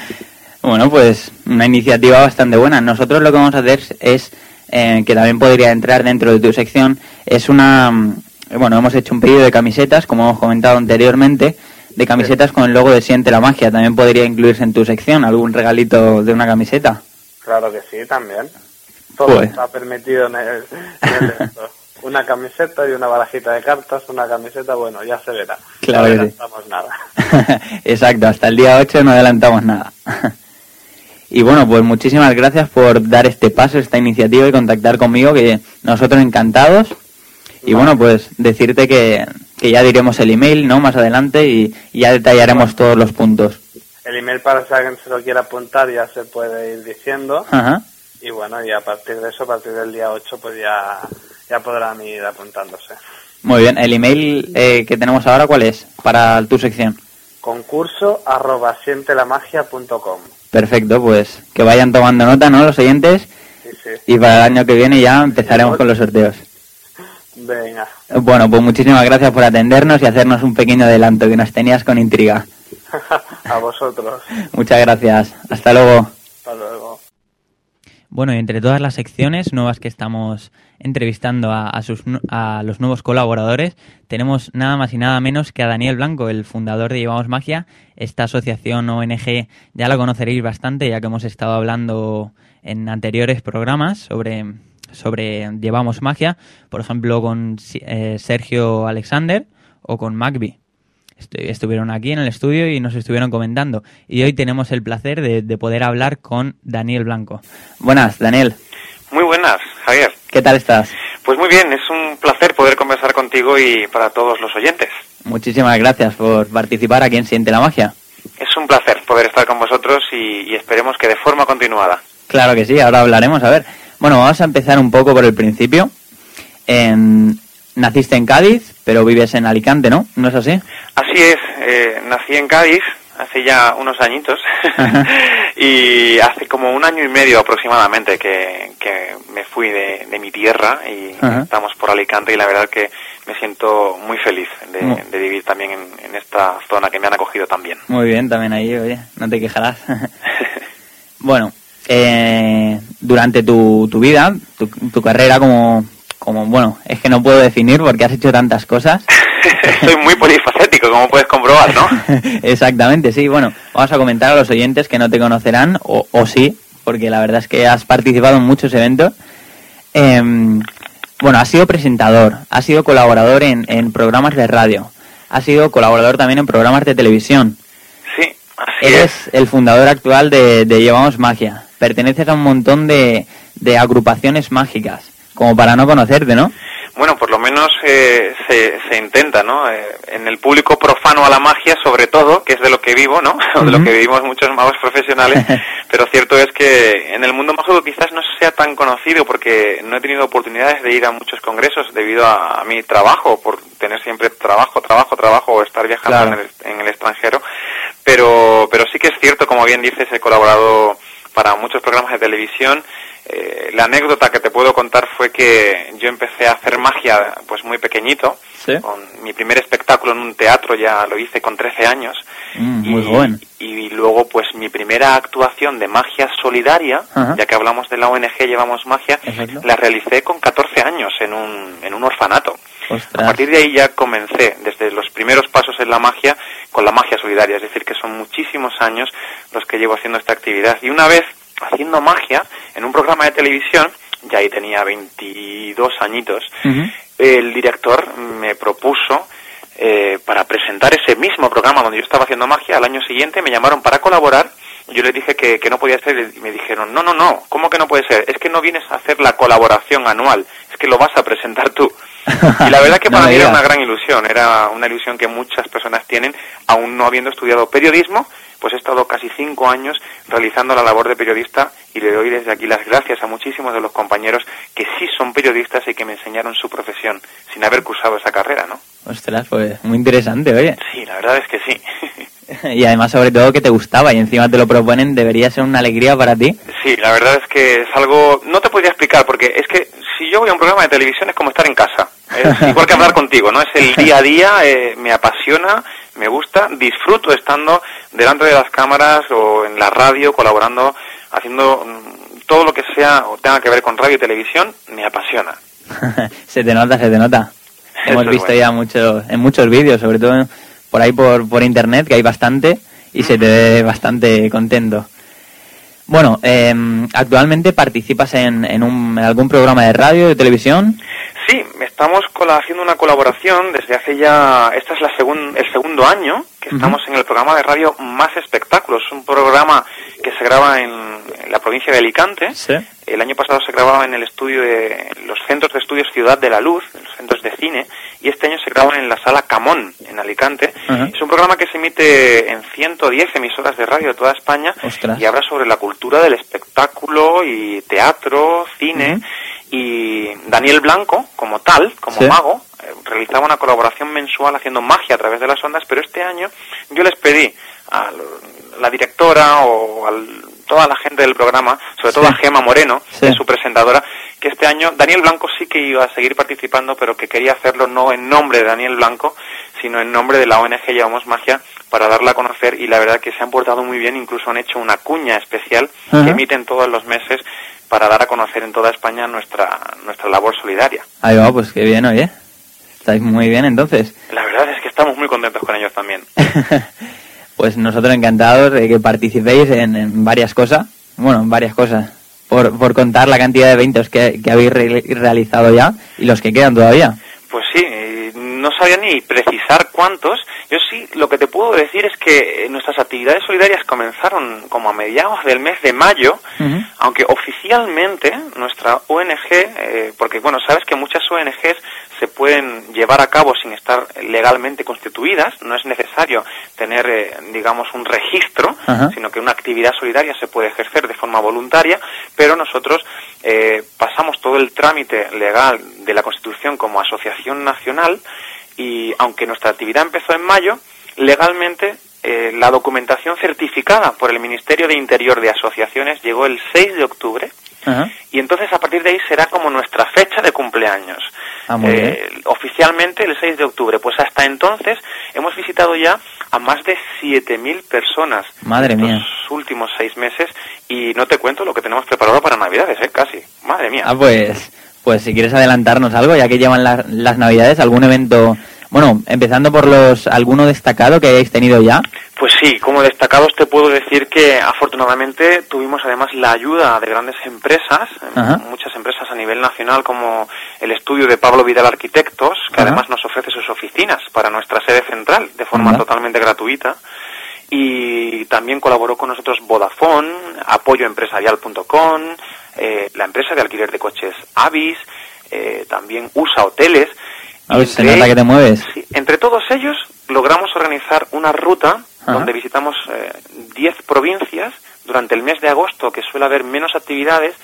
Bueno, pues una iniciativa bastante buena. Nosotros lo que vamos a hacer es, eh, que también podría entrar dentro de tu sección, es una... Mm, bueno, hemos hecho un pedido de camisetas, como hemos comentado anteriormente, de camisetas con el logo de Siente la Magia. También podría incluirse en tu sección algún regalito de una camiseta. Claro que sí, también. Todo pues. está permitido en el, una camiseta y una barajita de cartas, una camiseta, bueno, ya se verá. Claro no adelantamos nada. Exacto, hasta el día 8 no adelantamos nada. Y bueno, pues muchísimas gracias por dar este paso, esta iniciativa y contactar conmigo, que nosotros encantados. Y bueno, pues decirte que, que, ya diremos el email, ¿no? Más adelante y, ya detallaremos todos los puntos. El email para si alguien se lo quiera apuntar ya se puede ir diciendo. Y bueno, y a partir de eso, a partir del día 8, pues ya, ya podrán ir apuntándose. Muy bien, el email eh, que tenemos ahora, ¿cuál es para tu sección? Concurso arroba sientelamagia.com. Perfecto, pues que vayan tomando nota, ¿no? Los oyentes. Sí, sí. Y para el año que viene ya empezaremos con los sorteos. Venga. Bueno, pues muchísimas gracias por atendernos y hacernos un pequeño adelanto que nos tenías con intriga. A vosotros. Muchas gracias. Hasta luego. Hasta luego. Bueno, y entre todas las secciones nuevas que estamos entrevistando a, sus, a, los nuevos colaboradores, tenemos nada más y nada menos que a Daniel Blanco, el fundador de Llevamos Magia. Esta asociación ONG ya la conoceréis bastante, ya que hemos estado hablando en anteriores programas sobre, sobre Llevamos Magia, por ejemplo con eh, Sergio Alexander o con Magby estuvieron aquí en el estudio y nos estuvieron comentando. Y hoy tenemos el placer de, poder hablar con Daniel Blanco. Buenas, Daniel. Muy buenas, Javier. ¿Qué tal estás? Pues muy bien, es un placer poder conversar contigo y para todos los oyentes. Muchísimas gracias por participar aquí en Siente la Magia. Es un placer poder estar con vosotros y, esperemos que de forma continuada. Claro que sí, ahora hablaremos. A ver, Bueno, vamos a empezar un poco por el principio. naciste en Cádiz, pero vives en Alicante, ¿no? ¿No es así? Así es, eh, nací en Cádiz hace ya unos añitos y hace como un año y medio aproximadamente que, me fui de, mi tierra y estamos por Alicante y la verdad que me siento muy feliz de, vivir también en, esta zona que me han acogido también. Muy bien, también ahí, oye, no te quejarás. bueno, eh, durante tu, tu vida, tu, carrera como, como, bueno, es que no puedo definir porque has hecho tantas cosas. Soy muy polifacético, como puedes comprobar, ¿no? Exactamente, sí. Bueno, vamos a comentar a los oyentes que no te conocerán, o, o sí, porque la verdad es que has participado en muchos eventos. Em, bueno, has sido presentador, has sido colaborador en, en programas de radio, has sido colaborador también en programas de televisión. Sí, Eres el fundador actual de, de Llevamos Magia perteneces a un montón de, de agrupaciones mágicas, como para no conocerte, ¿no? Bueno, por lo menos eh, se, se, intenta, ¿no? Eh, en el público profano a la magia, sobre todo, que es de lo que vivo, ¿no? de lo que vivimos muchos magos profesionales, pero cierto es que en el mundo mágico quizás no sea tan conocido porque no he tenido oportunidades de ir a muchos congresos debido a, mi trabajo, por tener siempre trabajo, trabajo, trabajo o estar viajando en, el, en el extranjero, pero, pero sí que es cierto, como bien dices, he colaborado para muchos programas de televisión. Eh, la anécdota que te puedo contar fue que yo empecé a hacer magia pues muy pequeñito. Con mi primer espectáculo en un teatro ya lo hice con 13 años. Mm, muy joven. Y luego pues mi primera actuación de magia solidaria, ya que hablamos de la ONG Llevamos Magia, la realicé con 14 años en un, en un orfanato. A partir de ahí ya comencé, desde los primeros pasos en la magia, con la magia solidaria, es decir, que son muchísimos años los que llevo haciendo esta actividad. Y una vez haciendo magia en un programa de televisión, ya ahí tenía 22 añitos, el director me propuso eh, para presentar ese mismo programa donde yo estaba haciendo magia, al año siguiente me llamaron para colaborar. Yo les dije que, que no podía ser y me dijeron, no, no, no, ¿cómo que no puede ser? Es que no vienes a hacer la colaboración anual, es que lo vas a presentar tú. Y la verdad que para mí era una gran ilusión, era una ilusión que muchas personas tienen, aún no habiendo estudiado periodismo, pues he estado casi cinco años realizando la labor de periodista y le doy desde aquí las gracias a muchísimos de los compañeros que sí son periodistas y que me enseñaron su profesión sin haber cursado esa carrera, ¿no? Ostras, pues muy interesante, oye. Sí, la verdad es que sí. y además, sobre todo, que te gustaba y encima te lo proponen, debería ser una alegría para ti. Sí, la verdad es que es algo... No te podría explicar porque es que si yo voy a un programa de televisión es como estar en casa. Es igual que hablar contigo, ¿no? Es el día a día, eh, me apasiona, me gusta, disfruto estando delante de las cámaras o en la radio, colaborando, haciendo mm, todo lo que sea o tenga que ver con radio y televisión, me apasiona. se te nota, se te nota. Hemos visto ya mucho, en muchos vídeos, sobre todo por ahí por, por internet, que hay bastante, y se te ve bastante contento. Bueno, eh, ¿actualmente participas en, en, un, en algún programa de radio, de televisión? Sí, estamos haciendo una colaboración desde hace ya, esta es la el segundo año que estamos en el programa de radio Más Espectáculos, un programa que se graba en, la provincia de Alicante. El año pasado se grababa en el estudio de los centros de estudios Ciudad de la Luz, en los centros de cine, y este año se graba en la sala Camón, en Alicante. Es un programa que se emite en 110 emisoras de radio de toda España y habla sobre la cultura del espectáculo y teatro, cine. Y Daniel Blanco, como tal, como mago, realizaba una colaboración mensual haciendo magia a través de las ondas, pero este año yo les pedí a la directora o a toda la gente del programa, sobre todo a Gema Moreno, su presentadora, que este año Daniel Blanco sí que iba a seguir participando, pero que quería hacerlo no en nombre de Daniel Blanco, sino en nombre de la ONG Llevamos Magia para darla a conocer y la verdad que se han portado muy bien, incluso han hecho una cuña especial que emiten todos los meses para dar a conocer en toda España nuestra, nuestra labor solidaria. Ahí va, pues qué bien, oye. Estáis muy bien entonces. La verdad es que estamos muy contentos con ellos también. pues nosotros encantados de que participéis en, varias cosas, bueno, en varias cosas, por, por contar la cantidad de eventos que, que habéis realizado ya y los que quedan todavía. Pues sí, no sabía ni precisar cuántos. Yo sí, lo que te puedo decir es que nuestras actividades solidarias comenzaron como a mediados del mes de mayo, aunque oficialmente nuestra ONG, eh, porque bueno, sabes que muchas ONGs se pueden llevar a cabo sin estar legalmente constituidas, no es necesario tener, eh, digamos, un registro, sino que una actividad solidaria se puede ejercer de forma voluntaria, pero nosotros eh, pasamos todo el trámite legal de la Constitución como asociación nacional y aunque nuestra actividad empezó en mayo, legalmente eh, la documentación certificada por el Ministerio de Interior de Asociaciones llegó el 6 de octubre y entonces a partir de ahí será como nuestra fecha de cumpleaños. Ah, eh, oficialmente el 6 de octubre. Pues hasta entonces hemos visitado ya a más de 7.000 personas Madre en mía. los últimos seis meses y no te cuento lo que tenemos preparado para Navidades, ¿eh? Casi. Madre mía. Ah, pues, pues si quieres adelantarnos algo, ya que llevan la- las Navidades, algún evento, bueno, empezando por los, alguno destacado que hayáis tenido ya. Pues sí, como destacados te puedo decir que afortunadamente tuvimos además la ayuda de grandes empresas, Ajá. muchas empresas a nivel nacional como el estudio de Pablo Vidal Arquitectos, que Ajá. además nos ofrece sus oficinas para nuestra sede central de forma totalmente gratuita. Y también colaboró con nosotros Vodafone, apoyoempresarial.com, eh, la empresa de alquiler de coches Avis, eh, también USA Hoteles. A ver, Entre- que te mueves. Sí, entre todos ellos logramos organizar una ruta Ajá. donde visitamos eh, 10 provincias durante el mes de agosto, que suele haber menos actividades,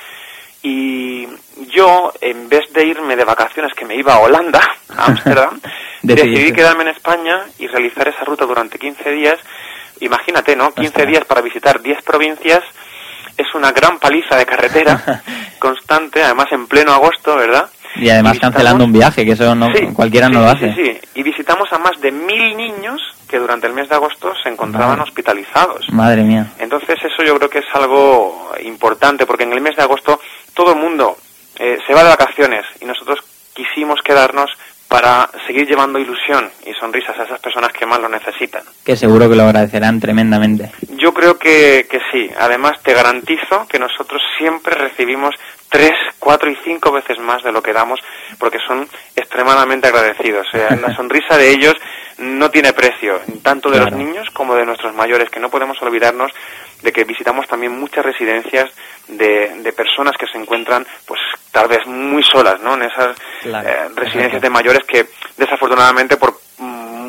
y yo, en vez de irme de vacaciones, que me iba a Holanda, a Ámsterdam, decidí quedarme en España y realizar esa ruta durante 15 días. Imagínate, ¿no? 15 Ostras. días para visitar 10 provincias es una gran paliza de carretera constante, además en pleno agosto, ¿verdad? Y además cancelando un viaje, que eso no, Sí, cualquiera sí, no lo hace. Sí, sí, y visitamos a más de mil niños que durante el mes de agosto se encontraban hospitalizados. Madre mía. Entonces eso yo creo que es algo importante porque en el mes de agosto todo el mundo eh, se va de vacaciones y nosotros quisimos quedarnos para seguir llevando ilusión y sonrisas a esas personas que más lo necesitan. Que seguro que lo agradecerán tremendamente. Yo creo que, que sí. Además, te garantizo que nosotros siempre recibimos tres, cuatro y cinco veces más de lo que damos porque son extremadamente agradecidos. O sea, la sonrisa de ellos no tiene precio, tanto de Claro. los niños como de nuestros mayores, que no podemos olvidarnos de que visitamos también muchas residencias de, de personas que se encuentran, pues tal vez muy solas, ¿no? En esas Claro, eh, residencias de mayores que desafortunadamente por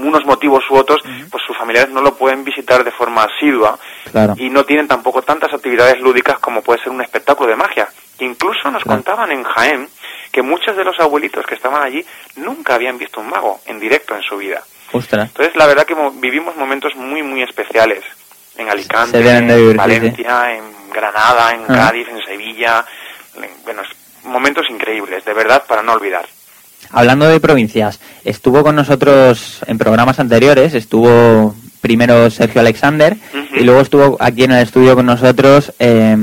unos motivos u otros, pues sus familiares no lo pueden visitar de forma asidua Claro. y no tienen tampoco tantas actividades lúdicas como puede ser un espectáculo de magia. Incluso nos Claro. contaban en Jaén que muchos de los abuelitos que estaban allí nunca habían visto un mago en directo en su vida. Ostras. Entonces, la verdad que mo- vivimos momentos muy, muy especiales. En Alicante, en sí. Valencia, en Granada, en. Cádiz, en Sevilla. en- bueno, momentos increíbles, de verdad, para no olvidar. Hablando de provincias, estuvo con nosotros en programas anteriores, estuvo primero Sergio Alexander y luego estuvo aquí en el estudio con nosotros eh.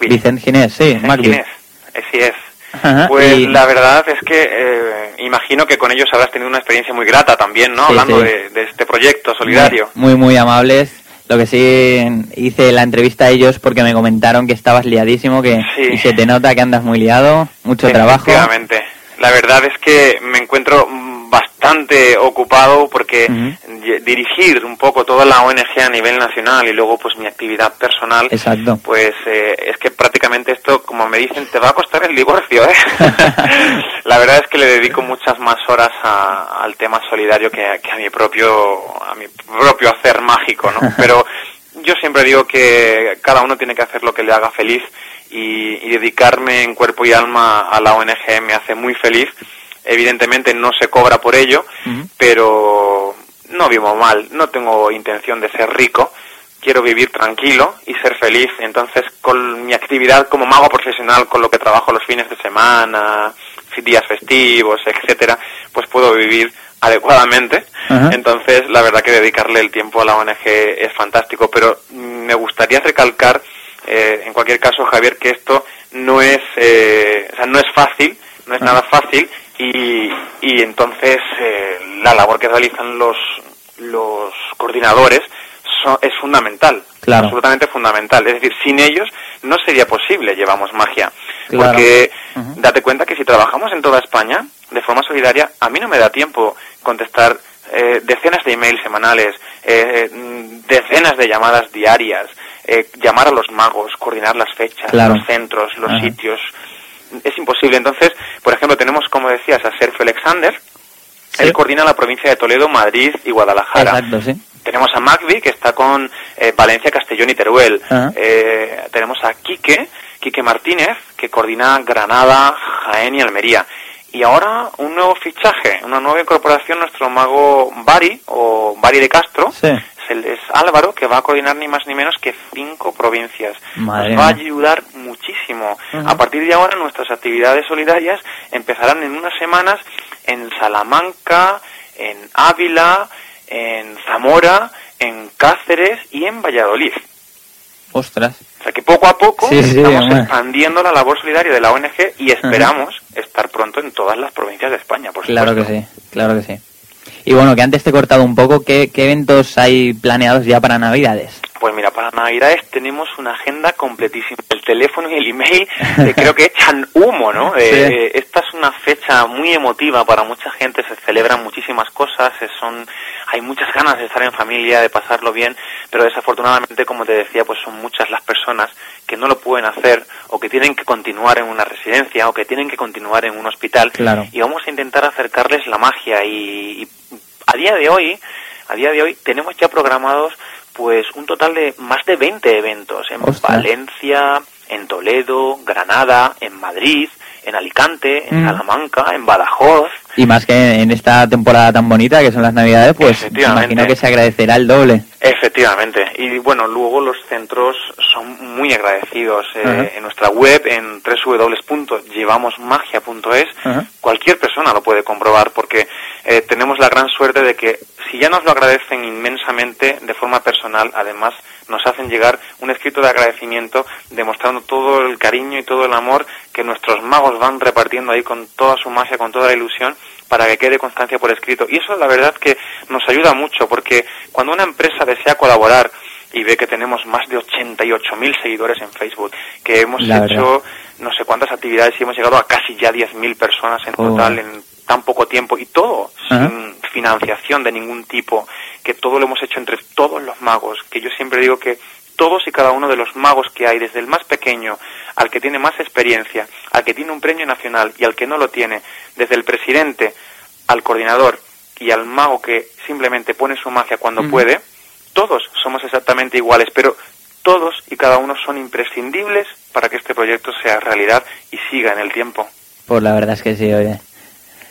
Vicente Ginés, sí, Vicente Macbi. Ginés, Así es. Ajá, Pues y- la verdad es que eh, imagino que con ellos habrás tenido una experiencia muy grata también, ¿no? Sí, Hablando sí. De, de este proyecto solidario. Muy, muy amables. Lo que sí hice la entrevista a ellos porque me comentaron que estabas liadísimo, que Sí. y se te nota que andas muy liado, mucho trabajo. Efectivamente. La verdad es que me encuentro bastante ocupado porque dirigir un poco toda la ONG a nivel nacional y luego pues mi actividad personal Exacto. pues eh, es que prácticamente esto como me dicen te va a costar el divorcio ¿eh? la verdad es que le dedico muchas más horas a- al tema solidario que, a- que a mi propio a mi propio hacer mágico no pero yo siempre digo que cada uno tiene que hacer lo que le haga feliz y, y dedicarme en cuerpo y alma a la ONG me hace muy feliz evidentemente no se cobra por ello pero no vivo mal, no tengo intención de ser rico, quiero vivir tranquilo y ser feliz. Entonces, con mi actividad como mago profesional, con lo que trabajo los fines de semana, días festivos, etcétera, pues puedo vivir adecuadamente. Ajá. Entonces, la verdad que dedicarle el tiempo a la ONG es fantástico, pero me gustaría recalcar, eh, en cualquier caso, Javier, que esto no es, eh, o sea, no es fácil, no es nada fácil y, y entonces eh, la labor que realizan los, los coordinadores so- es fundamental, Claro. absolutamente fundamental. Es decir, sin ellos no sería posible llevamos magia, Claro. porque date cuenta que si trabajamos en toda España de forma solidaria, a mí no me da tiempo contestar eh, decenas de emails semanales, eh, decenas de llamadas diarias, eh, llamar a los magos, coordinar las fechas, los centros, los sitios. Es imposible. Entonces, por ejemplo, tenemos, como decías, a Sergio Alexander. Él coordina la provincia de Toledo, Madrid y Guadalajara. Exacto, sí. Tenemos a Magvi, que está con Valencia, Castellón y Teruel. tenemos a Quique, Quique Martínez, que coordina Granada, Jaén y Almería. Y ahora un nuevo fichaje, una nueva incorporación, nuestro mago Bari, o Bari de Castro, es, Álvaro, que va a coordinar ni más ni menos que cinco provincias. Nos va a ayudar muchísimo. A partir de ahora nuestras actividades solidarias empezarán en unas semanas en Salamanca, en Ávila, en Zamora, en Cáceres y en Valladolid. Ostras. O sea que poco a poco estamos expandiendo la labor solidaria de la ONG y esperamos estar pronto en todas las provincias de España, por Claro que sí, claro que sí. Y bueno, que antes te he cortado un poco, ¿qué, eventos hay planeados ya para Navidades? Pues mira, para Navidades tenemos una agenda completísima. El teléfono y el email eh, creo que echan humo, ¿no? Eh, esta es una fecha muy emotiva para mucha gente, se celebran muchísimas cosas, son hay muchas ganas de estar en familia, de pasarlo bien, pero desafortunadamente, como te decía, pues son muchas las personas que no lo pueden hacer o que tienen que continuar en una residencia o que tienen que continuar en un hospital. Y vamos a intentar acercarles la magia y, a día de hoy, a día de hoy tenemos ya programados pues un total de más de 20 eventos en Valencia, en Toledo, Granada, en Madrid, en Alicante, en mm. Salamanca, en Badajoz. Y más que en esta temporada tan bonita que son las Navidades, pues imagino que se agradecerá el doble. Efectivamente. Y bueno, luego los centros son muy agradecidos. Eh, en nuestra web, en www.llevamosmagia.es, cualquier persona lo puede comprobar porque eh, tenemos la gran suerte de que si ya nos lo agradecen inmensamente de forma personal, además nos hacen llegar un escrito de agradecimiento demostrando todo el cariño y todo el amor que nuestros magos van repartiendo ahí con toda su magia, con toda la ilusión para que quede constancia por escrito. Y eso la verdad que nos ayuda mucho porque cuando una empresa desea colaborar y ve que tenemos más de 88.000 seguidores en Facebook, que hemos hecho no sé cuántas actividades y hemos llegado a casi ya 10.000 personas en total en tan poco tiempo y todo sin financiación de ningún tipo, que todo lo hemos hecho entre todos los magos, que yo siempre digo que todos y cada uno de los magos que hay, desde el más pequeño al que tiene más experiencia, al que tiene un premio nacional y al que no lo tiene, desde el presidente al coordinador y al mago que simplemente pone su magia cuando puede, todos somos exactamente iguales, pero todos y cada uno son imprescindibles para que este proyecto sea realidad y siga en el tiempo. Pues la verdad es que sí, oye.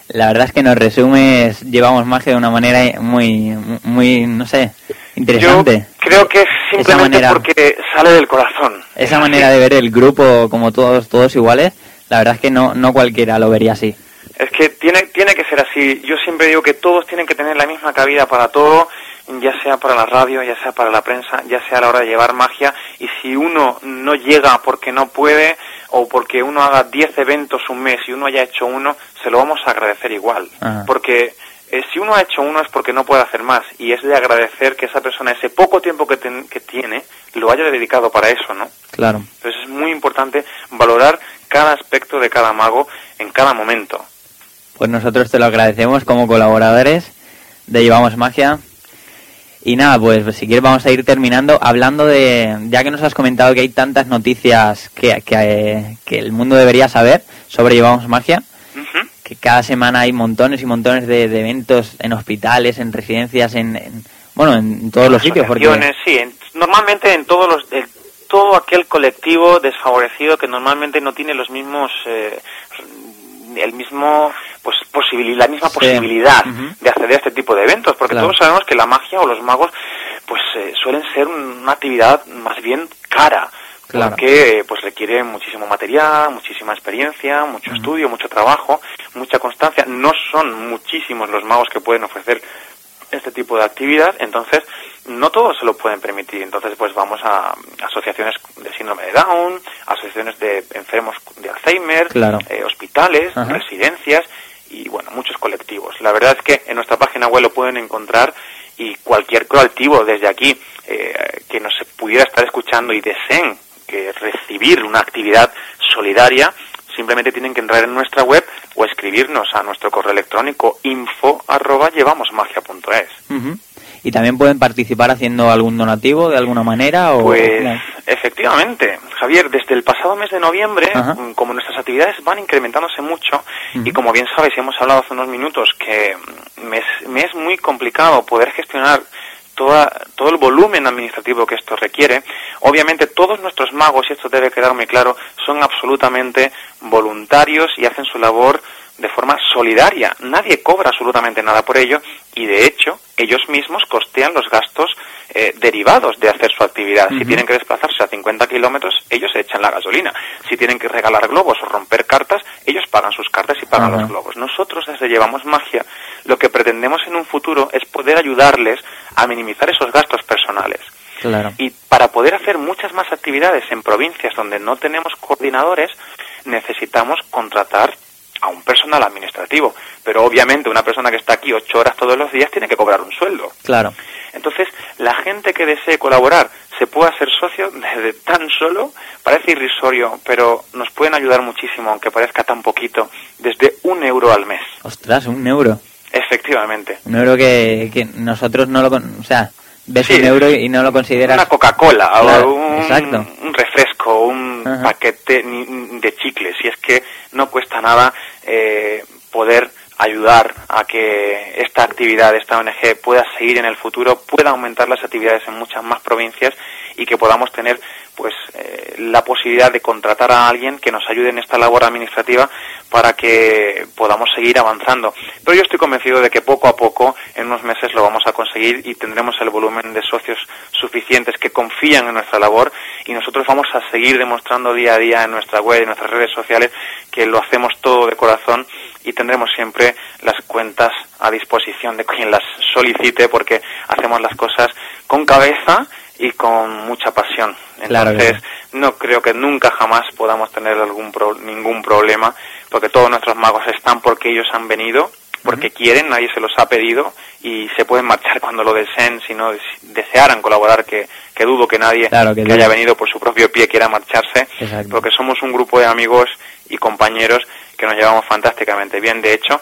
La verdad es que nos resumes, llevamos magia de una manera muy, muy, no sé, interesante. Yo creo que es simplemente porque sale del corazón. Esa manera de ver el grupo como todos, todos iguales, la verdad es que no, no cualquiera lo vería así. Es que tiene, tiene que ser así. Yo siempre digo que todos tienen que tener la misma cabida para todo, ya sea para la radio, ya sea para la prensa, ya sea a la hora de llevar magia. Y si uno no llega porque no puede, o porque uno haga 10 eventos un mes y uno haya hecho uno, se lo vamos a agradecer igual. Porque eh, si uno ha hecho uno es porque no puede hacer más y es de agradecer que esa persona ese poco tiempo que, que tiene lo haya dedicado para eso, ¿no? Claro. Entonces es muy importante valorar cada aspecto de cada mago en cada momento. Pues nosotros te lo agradecemos como colaboradores de Llevamos Magia. Y nada, pues si quieres vamos a ir terminando hablando de, ya que nos has comentado que hay tantas noticias que, que, el mundo debería saber sobre Llevamos Magia, que cada semana hay montones y montones de, eventos en hospitales, en residencias, en, bueno, en todos los sitios. Porque... Sí, normalmente en todos los, todo aquel colectivo desfavorecido que normalmente no tiene los mismos eh, el mismo pues la misma posibilidad de acceder a este tipo de eventos porque todos sabemos que la magia o los magos pues eh, suelen ser una actividad más bien cara porque pues requiere muchísimo material, muchísima experiencia, mucho estudio, mucho trabajo, mucha constancia. No son muchísimos los magos que pueden ofrecer este tipo de actividad, entonces no todos se lo pueden permitir. Entonces, pues vamos a asociaciones de síndrome de Down, asociaciones de enfermos de Alzheimer, eh, hospitales, residencias y, bueno, muchos colectivos. La verdad es que en nuestra página web lo pueden encontrar y cualquier colectivo desde aquí eh, que nos pudiera estar escuchando y deseen que recibir una actividad solidaria, simplemente tienen que entrar en nuestra web o escribirnos a nuestro correo electrónico info arroba llevamosmagia.es. ¿Y también pueden participar haciendo algún donativo de alguna manera? O... Pues efectivamente, Javier, desde el pasado mes de noviembre, mm, como nuestras actividades van incrementándose mucho, y como bien sabes y hemos hablado hace unos minutos, que me es, me es muy complicado poder gestionar toda, todo el volumen administrativo que esto requiere. Obviamente todos nuestros magos, y esto debe quedar muy claro, son absolutamente voluntarios y hacen su labor de forma solidaria. Nadie cobra absolutamente nada por ello y de hecho ellos mismos costean los gastos eh, derivados de hacer su actividad. Si tienen que desplazarse a 50 kilómetros, ellos echan la gasolina. Si tienen que regalar globos o romper cartas, ellos pagan sus cartas y pagan los globos. Nosotros desde Llevamos Magia lo que pretendemos en un futuro es poder ayudarles a minimizar esos gastos personales. Y para poder hacer muchas más actividades en provincias donde no tenemos coordinadores, necesitamos contratar a un personal administrativo. Pero obviamente una persona que está aquí ocho horas todos los días tiene que cobrar un sueldo. Claro. Entonces, la gente que desee colaborar se puede hacer socio desde tan solo, parece irrisorio, pero nos pueden ayudar muchísimo, aunque parezca tan poquito, desde un euro al mes. Ostras, un euro. Efectivamente. Un euro que, que nosotros no lo... O sea, ves un euro y no lo consideras... Una Coca-Cola o un, refresco, un paquete de chicles. Y es que no cuesta nada eh, poder ayudar a que esta actividad, esta ONG pueda seguir en el futuro, pueda aumentar las actividades en muchas más provincias y que podamos tener pues eh, la posibilidad de contratar a alguien que nos ayude en esta labor administrativa para que podamos seguir avanzando. Pero yo estoy convencido de que poco a poco, en unos meses, lo vamos a conseguir y tendremos el volumen de socios suficientes que confían en nuestra labor y nosotros vamos a seguir demostrando día a día en nuestra web y en nuestras redes sociales que lo hacemos todo de corazón y tendremos siempre las cuentas a disposición de quien las solicite porque hacemos las cosas con cabeza y con mucha pasión. Entonces, no creo que nunca jamás podamos tener algún ningún problema, porque todos nuestros magos están porque ellos han venido, porque quieren, nadie se los ha pedido y se pueden marchar cuando lo deseen, si no desearan colaborar, que, dudo que nadie que, haya venido por su propio pie quiera marcharse, porque somos un grupo de amigos y compañeros que nos llevamos fantásticamente bien. De hecho,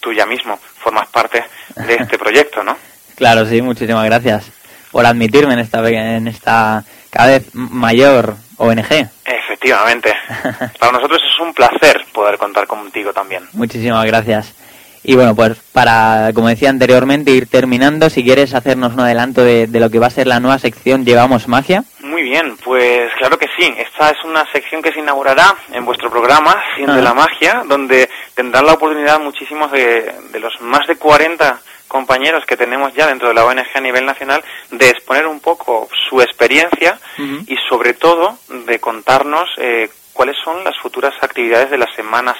tú ya mismo formas parte de este proyecto, ¿no? Claro, sí, muchísimas gracias por admitirme en esta, en esta cada vez mayor ONG. Efectivamente. Para nosotros es un placer poder contar contigo también. Muchísimas gracias. Y bueno, pues para, como decía anteriormente, ir terminando, si quieres hacernos un adelanto de, lo que va a ser la nueva sección Llevamos Magia. Muy bien, pues claro que sí. Esta es una sección que se inaugurará en vuestro programa, Siendo la Magia, donde tendrán la oportunidad muchísimos de, de los más de 40 compañeros que tenemos ya dentro de la ONG a nivel nacional de exponer un poco su experiencia y sobre todo de contarnos eh, cuáles son las futuras actividades de las semanas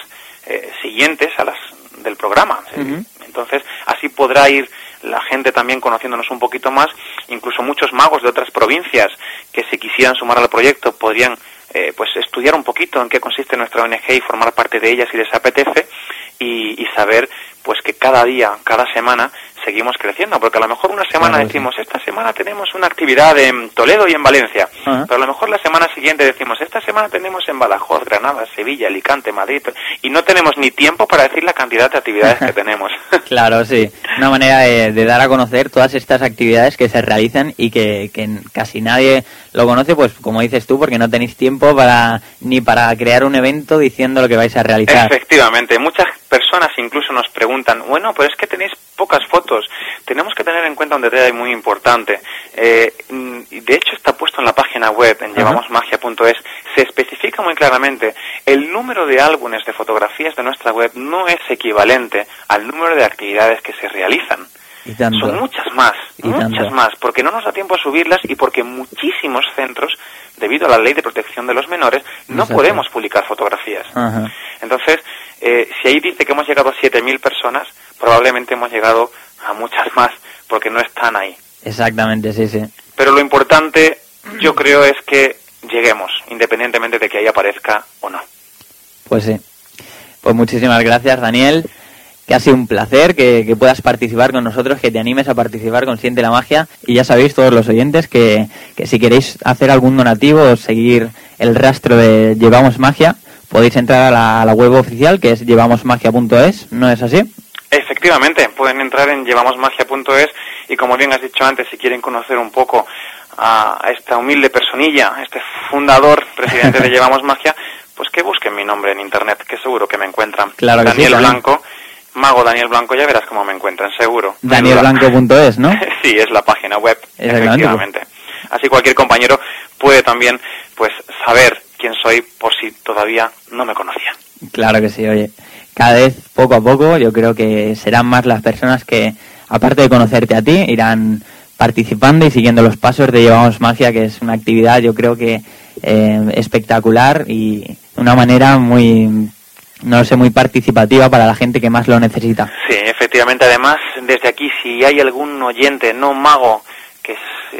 eh, siguientes a las del programa. Entonces, así podrá ir la gente también conociéndonos un poquito más, incluso muchos magos de otras provincias que se quisieran sumar al proyecto podrían eh, pues estudiar un poquito en qué consiste nuestra ONG y formar parte de ella si les apetece y, y saber pues que cada día, cada semana seguimos creciendo, porque a lo mejor una semana decimos, esta semana tenemos una actividad en Toledo y en Valencia, pero a lo mejor la semana siguiente decimos, esta semana tenemos en Badajoz, Granada, Sevilla, Alicante, Madrid, y no tenemos ni tiempo para decir la cantidad de actividades que tenemos. claro, sí, una manera de, dar a conocer todas estas actividades que se realizan y que, que casi nadie lo conoce, pues como dices tú, porque no tenéis tiempo para ni para crear un evento diciendo lo que vais a realizar. Efectivamente, muchas personas incluso nos preguntan, bueno, pues es que tenéis pocas fotos. Tenemos que tener en cuenta un detalle muy importante. Eh, de hecho, está puesto en la página web, en llevamosmagia.es, se especifica muy claramente, el número de álbumes de fotografías de nuestra web no es equivalente al número de actividades que se realizan. Son muchas más, muchas más, porque no nos da tiempo a subirlas y porque muchísimos centros, debido a la ley de protección de los menores, no podemos publicar fotografías. Entonces, eh, si ahí dice que hemos llegado a 7.000 personas, probablemente hemos llegado a muchas más, porque no están ahí. Exactamente, sí, sí. Pero lo importante, yo creo, es que lleguemos, independientemente de que ahí aparezca o no. Pues sí. Pues muchísimas gracias, Daniel que ha sido un placer que, puedas participar con nosotros, que te animes a participar con Siente la Magia. Y ya sabéis, todos los oyentes, que, si queréis hacer algún donativo o seguir el rastro de Llevamos Magia, podéis entrar a la, a la web oficial que es llevamosmagia.es, ¿no es así? Efectivamente, pueden entrar en llevamosmagia.es y como bien has dicho antes, si quieren conocer un poco a, esta humilde personilla, este fundador, presidente de Llevamos Magia, pues que busquen mi nombre en internet, que seguro que me encuentran. Claro que Daniel sí, Blanco, Mago Daniel Blanco, ya verás cómo me encuentran, seguro. Danielblanco.es, ¿no? sí, es la página web, efectivamente. Así cualquier compañero puede también pues saber quién soy por si todavía no me conocía. Claro que sí, oye. Cada vez poco a poco yo creo que serán más las personas que, aparte de conocerte a ti, irán participando y siguiendo los pasos de Llevamos Magia, que es una actividad yo creo que eh, espectacular y de una manera muy, no sé, muy participativa para la gente que más lo necesita. Sí, efectivamente. Además, desde aquí, si hay algún oyente no mago que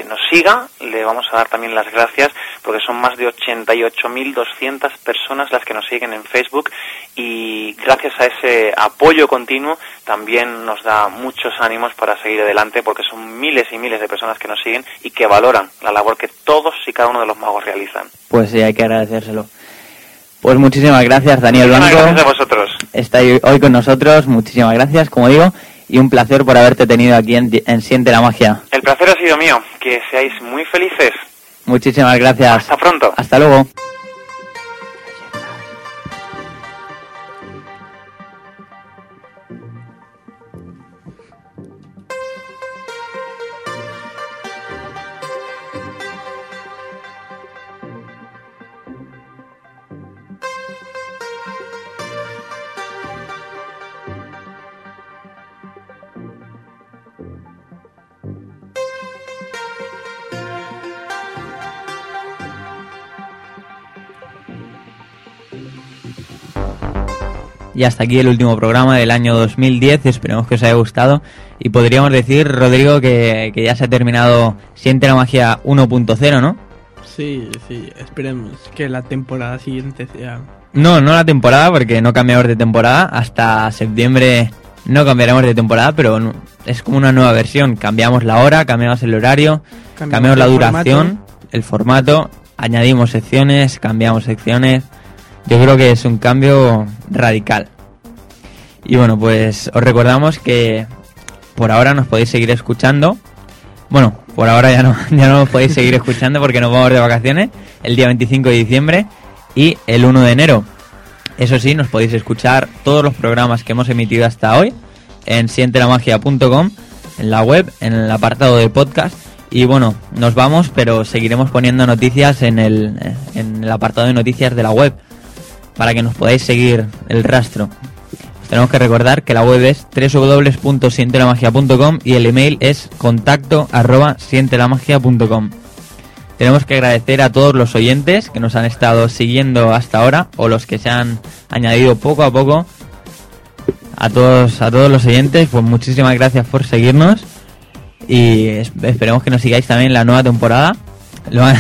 nos siga, le vamos a dar también las gracias porque son más de 88.200 personas las que nos siguen en Facebook y gracias a ese apoyo continuo también nos da muchos ánimos para seguir adelante porque son miles y miles de personas que nos siguen y que valoran la labor que todos y cada uno de los magos realizan. Pues sí, hay que agradecérselo. Pues muchísimas gracias, Daniel Muchísimas Blanco. gracias a vosotros. Está hoy con nosotros, muchísimas gracias, como digo, y un placer por haberte tenido aquí en, en Siente la Magia. El placer ha sido mío. Que seáis muy felices. Muchísimas gracias. Hasta pronto. Hasta luego. Y hasta aquí el último programa del año 2010. Esperemos que os haya gustado. Y podríamos decir, Rodrigo, que, que ya se ha terminado Siente la Magia 1.0, ¿no? Sí, sí, esperemos que la temporada siguiente sea... No, no la temporada, porque no cambiamos de temporada. Hasta septiembre no cambiaremos de temporada, pero es como una nueva versión. Cambiamos la hora, cambiamos el horario, Cambiamos cambiamos la el duración, formato. el formato, añadimos secciones, cambiamos secciones. Yo creo que es un cambio radical. Y bueno, pues os recordamos que por ahora nos podéis seguir escuchando. Bueno, por ahora ya no, ya no nos podéis seguir escuchando porque nos vamos de vacaciones el día 25 de diciembre y el 1 de enero. Eso sí, nos podéis escuchar todos los programas que hemos emitido hasta hoy en sientelamagia.com, en la web, en el apartado de podcast. Y bueno, nos vamos, pero seguiremos poniendo noticias en el, en el apartado de noticias de la web para que nos podáis seguir el rastro. Os tenemos que recordar que la web es www.sientelamagia.com y el email es contacto arroba sientelamagia.com. Tenemos que agradecer a todos los oyentes que nos han estado siguiendo hasta ahora o los que se han añadido poco a poco. A todos, a todos los oyentes, pues muchísimas gracias por seguirnos y es- esperemos que nos sigáis también en la nueva temporada. Lo ha,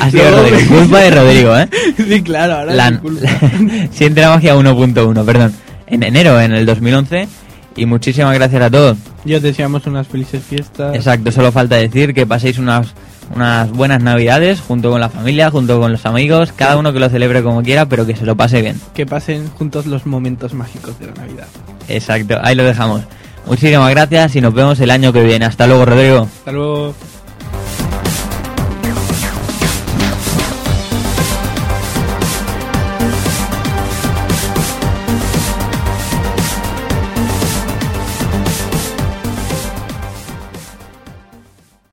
ha sido No, Rodrigo, me- culpa de Rodrigo, ¿eh? sí, claro, ahora La, es culpa. Siente la magia 1.1, perdón. En enero, en el 2011. Y muchísimas gracias a todos. Y os deseamos unas felices fiestas. Exacto, solo falta decir que paséis unas, unas buenas navidades junto con la familia, junto con los amigos, cada uno que lo celebre como quiera, pero que se lo pase bien. Que pasen juntos los momentos mágicos de la Navidad. Exacto, ahí lo dejamos. Muchísimas gracias y nos vemos el año que viene. Hasta luego, Rodrigo. Hasta luego.